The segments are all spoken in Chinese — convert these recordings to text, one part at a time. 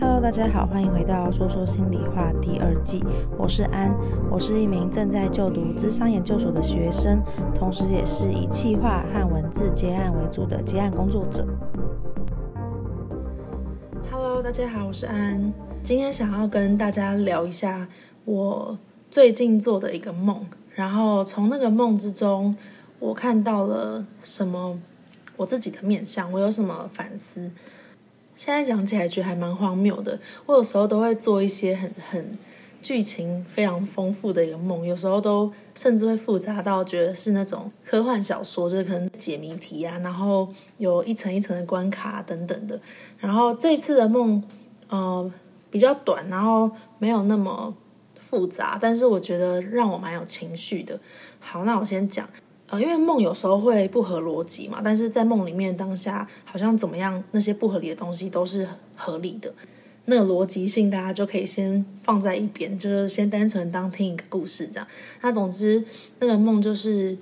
Hello，大家好，欢迎回到《说说心里话》第二季。我是安，我是一名正在就读智商研究所的学生，同时也是以企划和文字接案为主的接案工作者。Hello，大家好，我是安，今天想要跟大家聊一下我最近做的一个梦，然后从那个梦之中，我看到了什么？我自己的面相，我有什么反思？现在讲起来觉得还蛮荒谬的。我有时候都会做一些很很剧情非常丰富的一个梦，有时候都甚至会复杂到觉得是那种科幻小说，就是可能解谜题啊，然后有一层一层的关卡等等的。然后这次的梦，呃，比较短，然后没有那么复杂，但是我觉得让我蛮有情绪的。好，那我先讲。呃，因为梦有时候会不合逻辑嘛，但是在梦里面当下好像怎么样，那些不合理的东西都是合理的，那个逻辑性大家就可以先放在一边，就是先单纯当听一个故事这样。那总之那个梦就是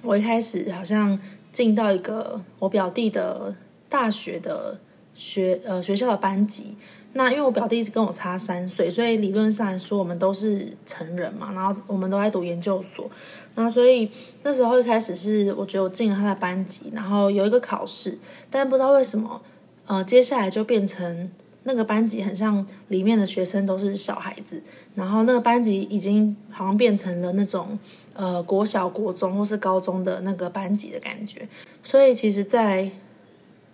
我一开始好像进到一个我表弟的大学的学呃学校的班级，那因为我表弟一直跟我差三岁，所以理论上来说我们都是成人嘛，然后我们都在读研究所。那所以那时候一开始是我觉得我进了他的班级，然后有一个考试，但不知道为什么，呃，接下来就变成那个班级很像里面的学生都是小孩子，然后那个班级已经好像变成了那种呃国小、国中或是高中的那个班级的感觉，所以其实，在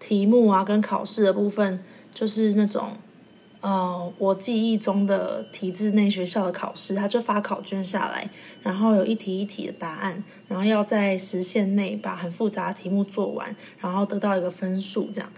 题目啊跟考试的部分，就是那种。呃，我记忆中的体制内学校的考试，他就发考卷下来，然后有一题一题的答案，然后要在时限内把很复杂的题目做完，然后得到一个分数这样。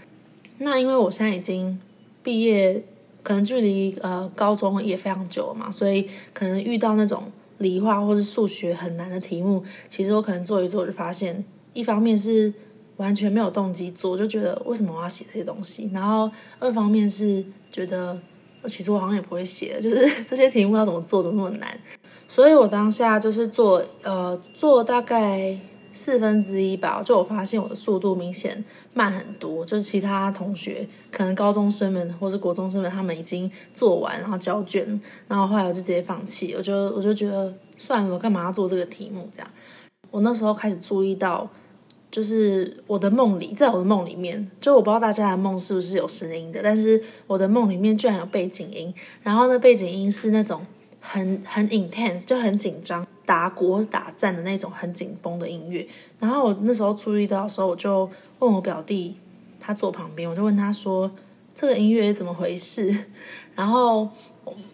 那因为我现在已经毕业，可能距离呃高中也非常久了嘛，所以可能遇到那种理化或是数学很难的题目，其实我可能做一做就发现，一方面是完全没有动机做，就觉得为什么我要写这些东西，然后二方面是。觉得其实我好像也不会写，就是 这些题目要怎么做都那么难，所以我当下就是做呃做大概四分之一吧，就我发现我的速度明显慢很多，就是其他同学可能高中生们或是国中生们他们已经做完然后交卷，然后后来我就直接放弃，我就我就觉得算了，我干嘛要做这个题目这样？我那时候开始注意到。就是我的梦里，在我的梦里面，就我不知道大家的梦是不是有声音的，但是我的梦里面居然有背景音，然后那背景音是那种很很 intense，就很紧张，打鼓或是打战的那种很紧绷的音乐。然后我那时候注意到的时候，我就问我表弟，他坐旁边，我就问他说：“这个音乐怎么回事？”然后。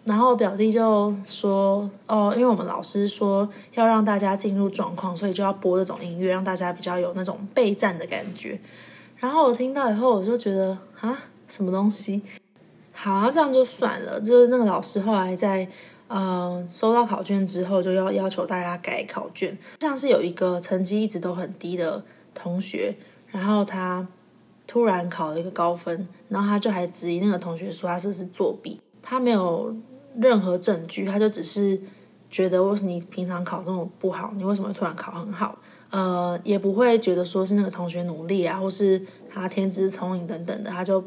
然后表弟就说：“哦，因为我们老师说要让大家进入状况，所以就要播这种音乐，让大家比较有那种备战的感觉。”然后我听到以后，我就觉得啊，什么东西？好，这样就算了。就是那个老师后来在呃收到考卷之后，就要要求大家改考卷。像是有一个成绩一直都很低的同学，然后他突然考了一个高分，然后他就还质疑那个同学说他是不是作弊。他没有任何证据，他就只是觉得，为什么你平常考这么不好，你为什么突然考很好？呃，也不会觉得说是那个同学努力啊，或是他天资聪颖等等的，他就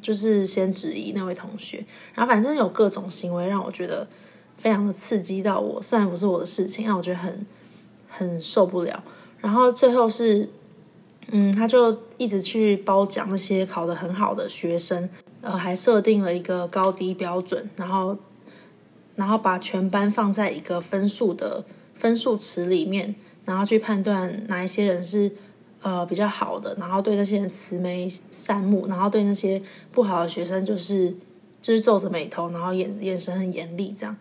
就是先质疑那位同学。然后反正有各种行为让我觉得非常的刺激到我，虽然不是我的事情，让我觉得很很受不了。然后最后是，嗯，他就一直去褒奖那些考得很好的学生。呃，还设定了一个高低标准，然后，然后把全班放在一个分数的分数池里面，然后去判断哪一些人是呃比较好的，然后对那些人慈眉善目，然后对那些不好的学生就是就是皱着眉头，然后眼眼神很严厉这样。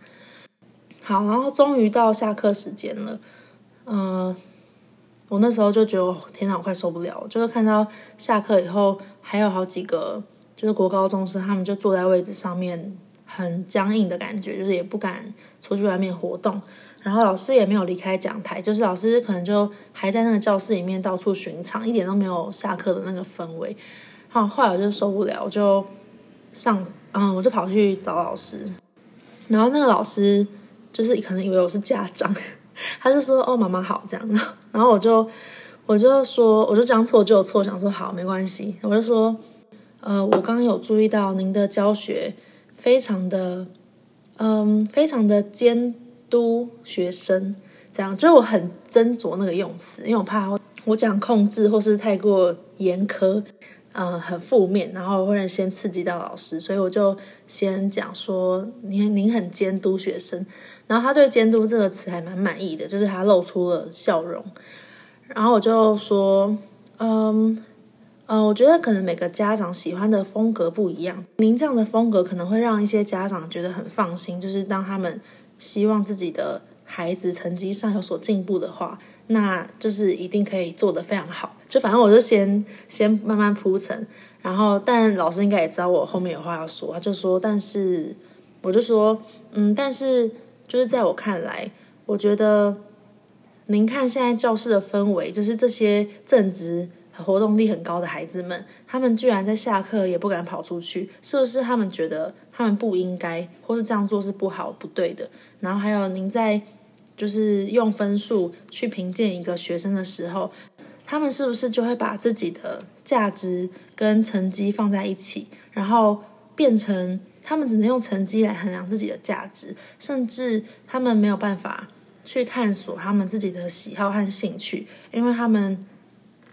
好，然后终于到下课时间了，嗯、呃，我那时候就觉得天哪，我快受不了，就是看到下课以后还有好几个。就是国高中生，他们就坐在位置上面，很僵硬的感觉，就是也不敢出去外面活动。然后老师也没有离开讲台，就是老师可能就还在那个教室里面到处巡场，一点都没有下课的那个氛围。好，后来我就受不了，我就上，嗯，我就跑去找老师。然后那个老师就是可能以为我是家长，他就说：“哦，妈妈好。”这样。然后我就我就说，我就将错就错，想说好没关系，我就说。呃，我刚刚有注意到您的教学非常的，嗯，非常的监督学生，这样就是我很斟酌那个用词，因为我怕我讲控制或是太过严苛。呃，很负面，然后会先刺激到老师，所以我就先讲说，您您很监督学生，然后他对“监督”这个词还蛮满意的，就是他露出了笑容。然后我就说，嗯，呃，我觉得可能每个家长喜欢的风格不一样，您这样的风格可能会让一些家长觉得很放心，就是当他们希望自己的孩子成绩上有所进步的话。那就是一定可以做得非常好，就反正我就先先慢慢铺陈，然后但老师应该也知道我后面有话要说，他就说，但是我就说，嗯，但是就是在我看来，我觉得您看现在教室的氛围，就是这些正直、活动力很高的孩子们，他们居然在下课也不敢跑出去，是不是他们觉得他们不应该，或是这样做是不好不对的？然后还有您在。就是用分数去评鉴一个学生的时候，他们是不是就会把自己的价值跟成绩放在一起，然后变成他们只能用成绩来衡量自己的价值，甚至他们没有办法去探索他们自己的喜好和兴趣，因为他们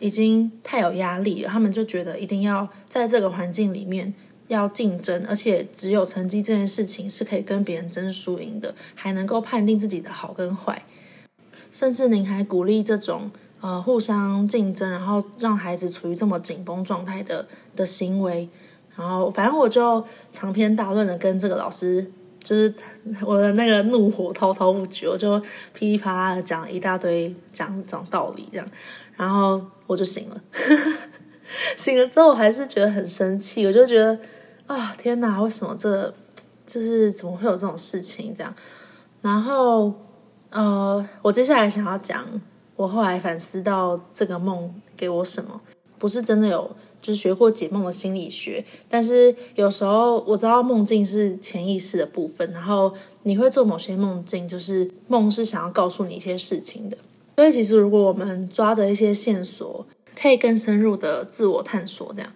已经太有压力了，他们就觉得一定要在这个环境里面。要竞争，而且只有成绩这件事情是可以跟别人争输赢的，还能够判定自己的好跟坏。甚至您还鼓励这种呃互相竞争，然后让孩子处于这么紧绷状态的的行为。然后反正我就长篇大论的跟这个老师，就是我的那个怒火滔滔不绝，我就噼里啪啦的讲一大堆讲讲道理这样，然后我就醒了。醒了之后，我还是觉得很生气，我就觉得。啊、天哪！为什么这就是怎么会有这种事情这样？然后呃，我接下来想要讲，我后来反思到这个梦给我什么，不是真的有就是学过解梦的心理学，但是有时候我知道梦境是潜意识的部分，然后你会做某些梦境，就是梦是想要告诉你一些事情的。所以其实如果我们抓着一些线索，可以更深入的自我探索这样。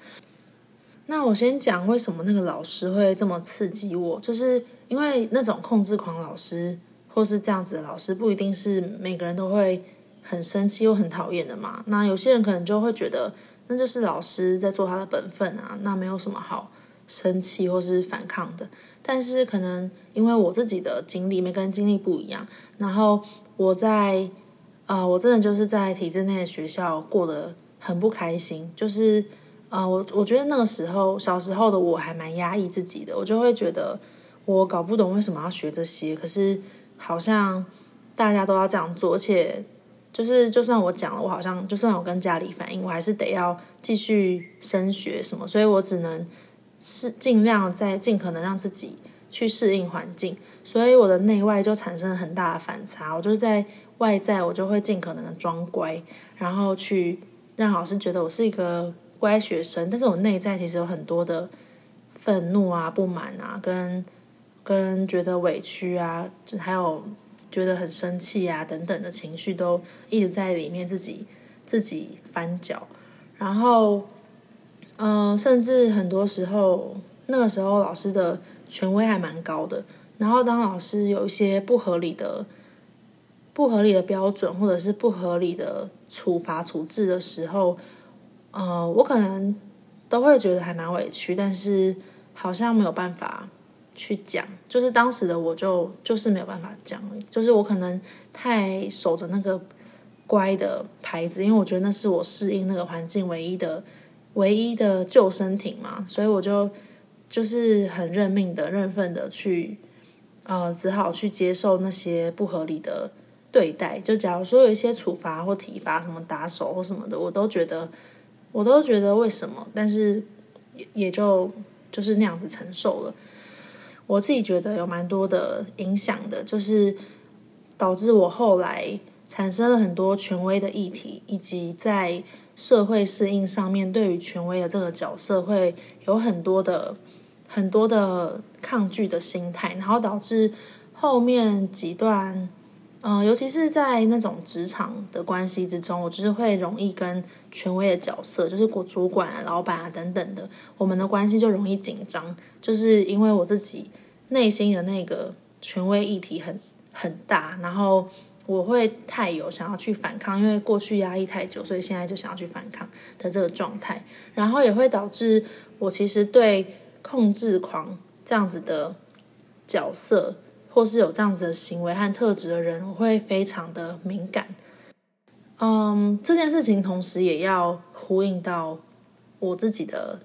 那我先讲为什么那个老师会这么刺激我，就是因为那种控制狂老师或是这样子的老师，不一定是每个人都会很生气又很讨厌的嘛。那有些人可能就会觉得，那就是老师在做他的本分啊，那没有什么好生气或是反抗的。但是可能因为我自己的经历，每个人经历不一样，然后我在呃，我真的就是在体制内的学校过得很不开心，就是。啊、呃，我我觉得那个时候小时候的我还蛮压抑自己的，我就会觉得我搞不懂为什么要学这些，可是好像大家都要这样做，而且就是就算我讲了，我好像就算我跟家里反映，我还是得要继续升学什么，所以我只能是尽量在尽可能让自己去适应环境，所以我的内外就产生了很大的反差。我就是在外在，我就会尽可能的装乖，然后去让老师觉得我是一个。乖学生，但是我内在其实有很多的愤怒啊、不满啊，跟跟觉得委屈啊，就还有觉得很生气啊等等的情绪，都一直在里面自己自己翻搅。然后，嗯、甚至很多时候，那个时候老师的权威还蛮高的。然后，当老师有一些不合理的、不合理的标准，或者是不合理的处罚处置的时候，呃，我可能都会觉得还蛮委屈，但是好像没有办法去讲。就是当时的我就就是没有办法讲，就是我可能太守着那个乖的牌子，因为我觉得那是我适应那个环境唯一的唯一的救生艇嘛，所以我就就是很认命的、认份的去呃，只好去接受那些不合理的对待。就假如说有一些处罚或体罚，什么打手或什么的，我都觉得。我都觉得为什么，但是也也就就是那样子承受了。我自己觉得有蛮多的影响的，就是导致我后来产生了很多权威的议题，以及在社会适应上面对于权威的这个角色会有很多的很多的抗拒的心态，然后导致后面几段嗯、尤其是在那种职场的关系之中，我就是会容易跟权威的角色，就是国主管啊、老板啊等等的，我们的关系就容易紧张，就是因为我自己内心的那个权威议题很很大，然后我会太有想要去反抗，因为过去压抑太久，所以现在就想要去反抗的这个状态，然后也会导致我其实对控制狂这样子的角色。或是有这样子的行为和特质的人，我会非常的敏感。嗯，这件事情同时也要呼应到我自己的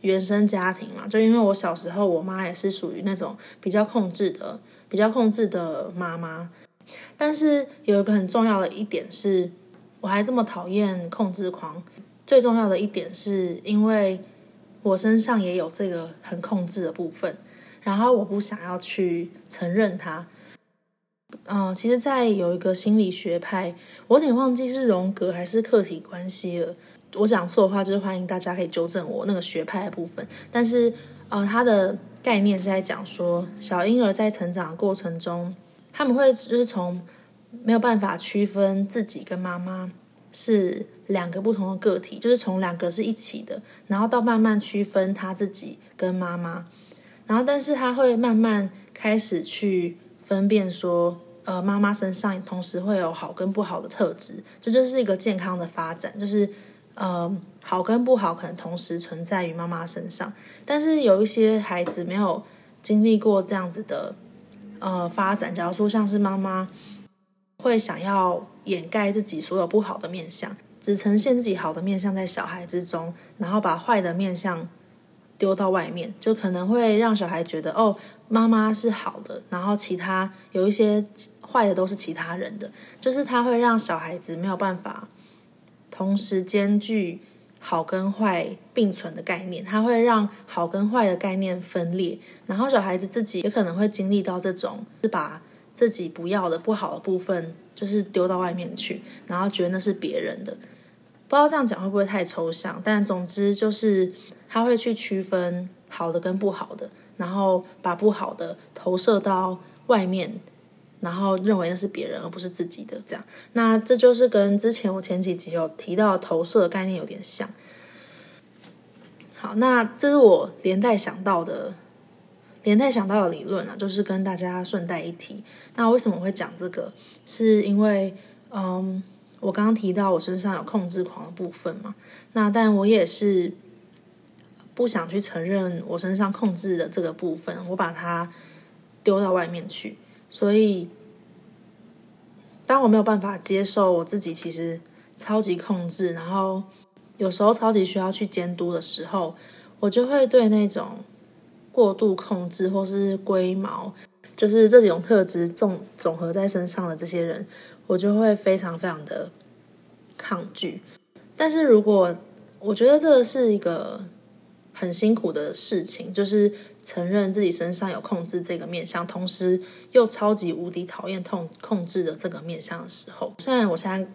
原生家庭嘛，就因为我小时候，我妈也是属于那种比较控制的、比较控制的妈妈。但是有一个很重要的一点是，我还这么讨厌控制狂。最重要的一点是因为我身上也有这个很控制的部分。然后我不想要去承认它。嗯，其实，在有一个心理学派，我有点忘记是荣格还是客体关系了。我讲错的话，就是欢迎大家可以纠正我那个学派的部分。但是，呃，它的概念是在讲说，小婴儿在成长的过程中，他们会就是从没有办法区分自己跟妈妈是两个不同的个体，就是从两个是一起的，然后到慢慢区分他自己跟妈妈。然后，但是他会慢慢开始去分辨说，呃，妈妈身上同时会有好跟不好的特质，这就，是一个健康的发展，就是呃，好跟不好可能同时存在于妈妈身上。但是有一些孩子没有经历过这样子的呃发展，假如说像是妈妈会想要掩盖自己所有不好的面相，只呈现自己好的面相在小孩之中，然后把坏的面相。丢到外面，就可能会让小孩觉得哦，妈妈是好的，然后其他有一些坏的都是其他人的，就是他会让小孩子没有办法同时兼具好跟坏并存的概念，他会让好跟坏的概念分裂，然后小孩子自己也可能会经历到这种，是把自己不要的不好的部分，就是丢到外面去，然后觉得那是别人的。不知道这样讲会不会太抽象，但总之就是他会去区分好的跟不好的，然后把不好的投射到外面，然后认为那是别人而不是自己的。这样，那这就是跟之前我前几集有提到投射概念有点像。好，那这是我连带想到的，连带想到的理论啊，就是跟大家顺带一提。那为什么会讲这个？是因为，嗯。我刚刚提到我身上有控制狂的部分嘛，那但我也是不想去承认我身上控制的这个部分，我把它丢到外面去。所以，当我没有办法接受我自己其实超级控制，然后有时候超级需要去监督的时候，我就会对那种过度控制或是龟毛，就是这几种特质总总合在身上的这些人。我就会非常非常的抗拒，但是如果我觉得这是一个很辛苦的事情，就是承认自己身上有控制这个面相，同时又超级无敌讨厌控控制的这个面相的时候，虽然我现在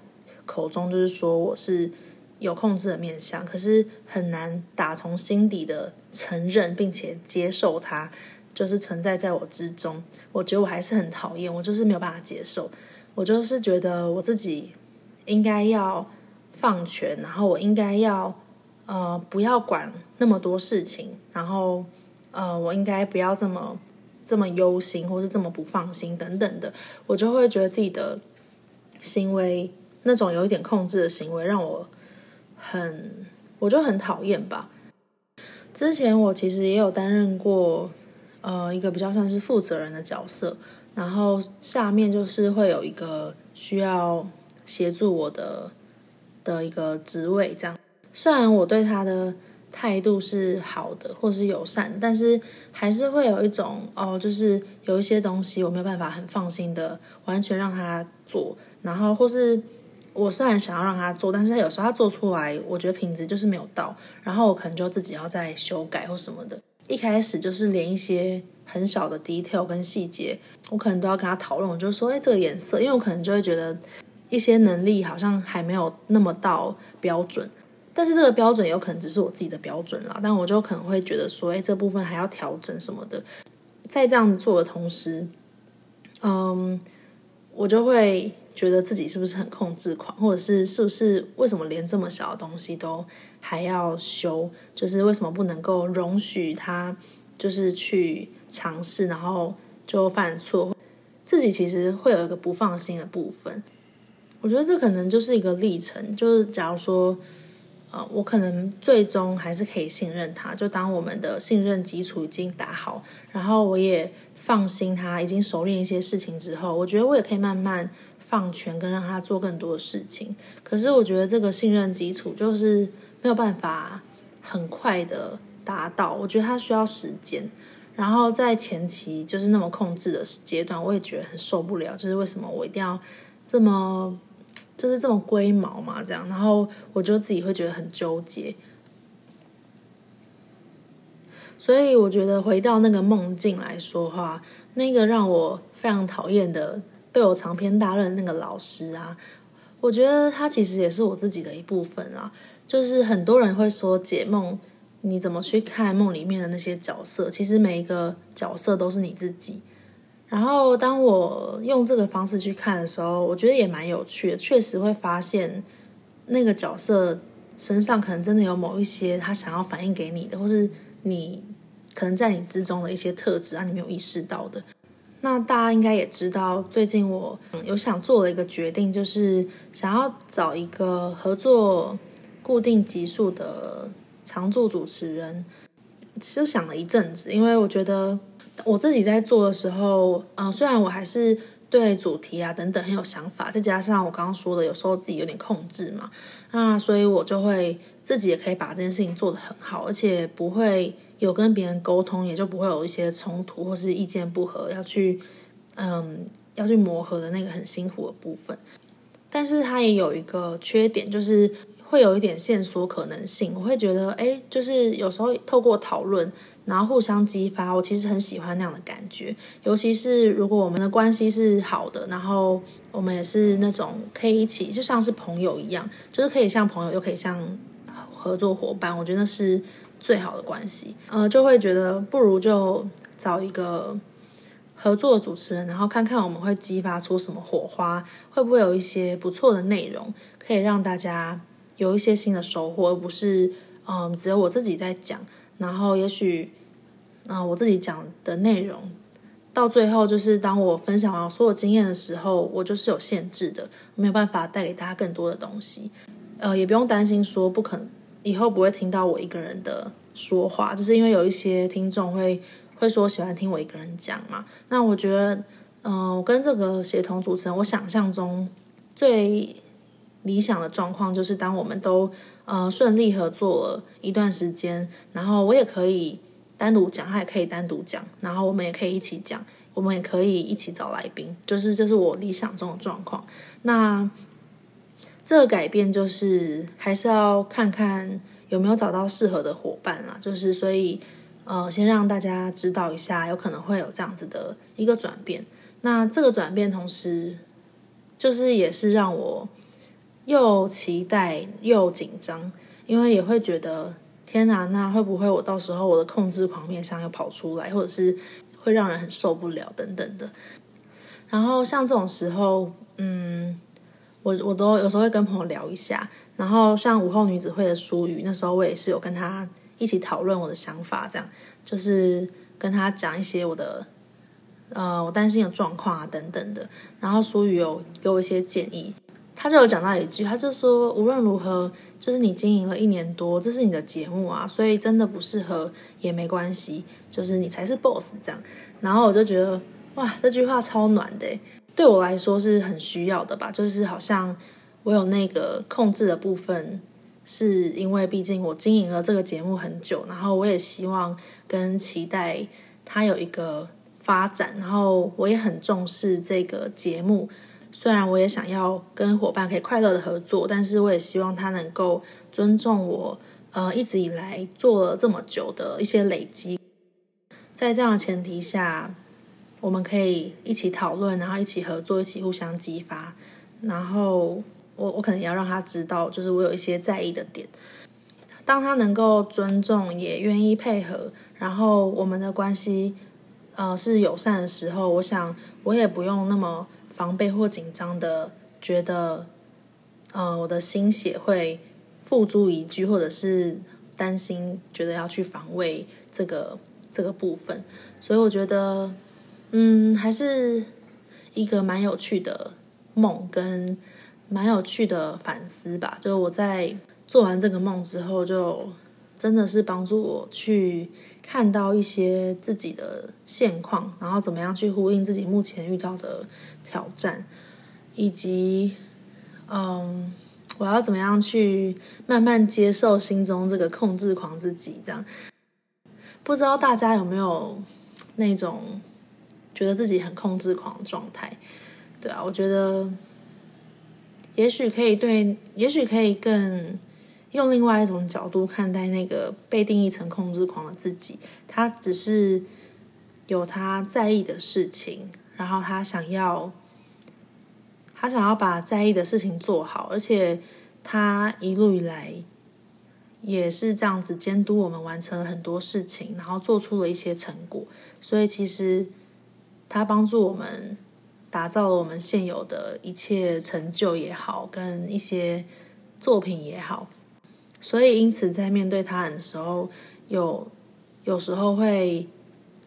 口中就是说我是有控制的面相，可是很难打从心底的承认并且接受它，就是存在在我之中。我觉得我还是很讨厌，我就是没有办法接受。我就是觉得我自己应该要放权，然后我应该要呃不要管那么多事情，然后呃我应该不要这么这么忧心，或是这么不放心等等的，我就会觉得自己的行为那种有一点控制的行为让我很我就很讨厌吧。之前我其实也有担任过呃一个比较算是负责人的角色。然后下面就是会有一个需要协助我的的一个职位，这样。虽然我对他的态度是好的或是友善，但是还是会有一种哦，就是有一些东西我没有办法很放心的完全让他做。然后或是我虽然想要让他做，但是他有时候他做出来，我觉得品质就是没有到，然后我可能就自己要再修改或什么的。一开始就是连一些很小的 detail 跟细节。我可能都要跟他讨论，我就说，哎，这个颜色，因为我可能就会觉得一些能力好像还没有那么到标准，但是这个标准有可能只是我自己的标准啦，但我就可能会觉得说，哎，这部分还要调整什么的。在这样子做的同时，嗯，我就会觉得自己是不是很控制狂，或者是是不是为什么连这么小的东西都还要修？就是为什么不能够容许他就是去尝试，然后就犯错？自己其实会有一个不放心的部分。我觉得这可能就是一个历程，就是假如说。呃，我可能最终还是可以信任他。就当我们的信任基础已经打好，然后我也放心他，已经熟练一些事情之后，我觉得我也可以慢慢放权，跟让他做更多的事情。可是我觉得这个信任基础就是没有办法很快的达到，我觉得他需要时间。然后在前期就是那么控制的阶段，我也觉得很受不了。就是为什么我一定要这么？就是这么龟毛嘛，这样，然后我就自己会觉得很纠结，所以我觉得回到那个梦境来说话，那个让我非常讨厌的被我长篇大论那个老师啊，我觉得他其实也是我自己的一部分啊。就是很多人会说解梦，你怎么去看梦里面的那些角色？其实每一个角色都是你自己。然后，当我用这个方式去看的时候，我觉得也蛮有趣的。确实会发现那个角色身上可能真的有某一些他想要反映给你的，或是你可能在你之中的一些特质啊，你没有意识到的。那大家应该也知道，最近我有想做了一个决定，就是想要找一个合作固定集数的常驻主持人。就想了一阵子，因为我觉得。我自己在做的时候，嗯、虽然我还是对主题啊等等很有想法，再加上我刚刚说的，有时候自己有点控制嘛，那所以我就会自己也可以把这件事情做得很好，而且不会有跟别人沟通，也就不会有一些冲突或是意见不合要去，嗯，要去磨合的那个很辛苦的部分。但是它也有一个缺点，就是会有一点线索可能性。我会觉得，哎，就是有时候透过讨论。然后互相激发，我其实很喜欢那样的感觉。尤其是如果我们的关系是好的，然后我们也是那种可以一起，就像是朋友一样，就是可以像朋友，又可以像合作伙伴。我觉得那是最好的关系。呃，就会觉得不如就找一个合作的主持人，然后看看我们会激发出什么火花，会不会有一些不错的内容，可以让大家有一些新的收获，而不是嗯、只有我自己在讲，然后也许。啊、我自己讲的内容，到最后就是当我分享完所有经验的时候，我就是有限制的，没有办法带给大家更多的东西。呃，也不用担心说不可能以后不会听到我一个人的说话，就是因为有一些听众会会说喜欢听我一个人讲嘛。那我觉得，嗯、我跟这个协同主持人，我想象中最理想的状况就是当我们都呃顺利合作了一段时间，然后我也可以。单独讲，他也可以单独讲，然后我们也可以一起讲，我们也可以一起找来宾，就是这是我理想中的状况。那这个改变就是还是要看看有没有找到适合的伙伴啦，就是所以呃，先让大家知道一下，有可能会有这样子的一个转变。那这个转变同时就是也是让我又期待又紧张，因为也会觉得。天哪，那会不会我到时候我的控制狂面相又跑出来，或者是会让人很受不了等等的。然后像这种时候，嗯，我我都有时候会跟朋友聊一下。然后像午后女子会的书语，那时候我也是有跟他一起讨论我的想法，这样就是跟他讲一些我的呃我担心的状况啊等等的。然后书语有给我一些建议。他就有讲到一句，他就说无论如何，就是你经营了一年多，这是你的节目啊，所以真的不适合也没关系，就是你才是 boss 这样。然后我就觉得哇，这句话超暖的，对我来说是很需要的吧。就是好像我有那个控制的部分，是因为毕竟我经营了这个节目很久，然后我也希望跟期待它有一个发展，然后我也很重视这个节目。虽然我也想要跟伙伴可以快乐的合作，但是我也希望他能够尊重我，呃，一直以来做了这么久的一些累积。在这样的前提下，我们可以一起讨论，然后一起合作，一起互相激发。然后我我可能也要让他知道，就是我有一些在意的点。当他能够尊重，也愿意配合，然后我们的关系。呃是友善的时候，我想我也不用那么防备或紧张的觉得，呃，我的心血会付诸一炬，或者是担心觉得要去防卫这个这个部分。所以我觉得，嗯，还是一个蛮有趣的梦，跟蛮有趣的反思吧。就是我在做完这个梦之后，就真的是帮助我去。看到一些自己的现况，然后怎么样去呼应自己目前遇到的挑战，以及，嗯，我要怎么样去慢慢接受心中这个控制狂自己？这样，不知道大家有没有那种觉得自己很控制狂的状态？对啊，我觉得，也许可以对，也许可以更。用另外一种角度看待那个被定义成控制狂的自己，他只是有他在意的事情，然后他想要，他想要把在意的事情做好，而且他一路以来也是这样子监督我们完成了很多事情，然后做出了一些成果，所以其实他帮助我们打造了我们现有的一切成就也好，跟一些作品也好。所以，因此，在面对他人的时候，有有时候会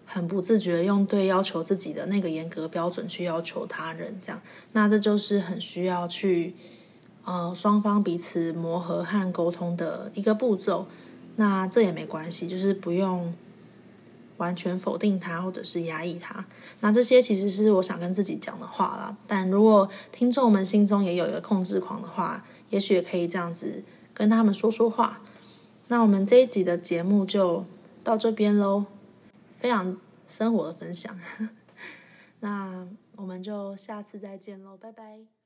很不自觉用对要求自己的那个严格标准去要求他人，这样，那这就是很需要去呃双方彼此磨合和沟通的一个步骤。那这也没关系，就是不用完全否定他或者是压抑他。那这些其实是我想跟自己讲的话啦。但如果听众们心中也有一个控制狂的话，也许也可以这样子。跟他们说说话，那我们这一集的节目就到这边喽，非常生活的分享，那我们就下次再见喽，拜拜。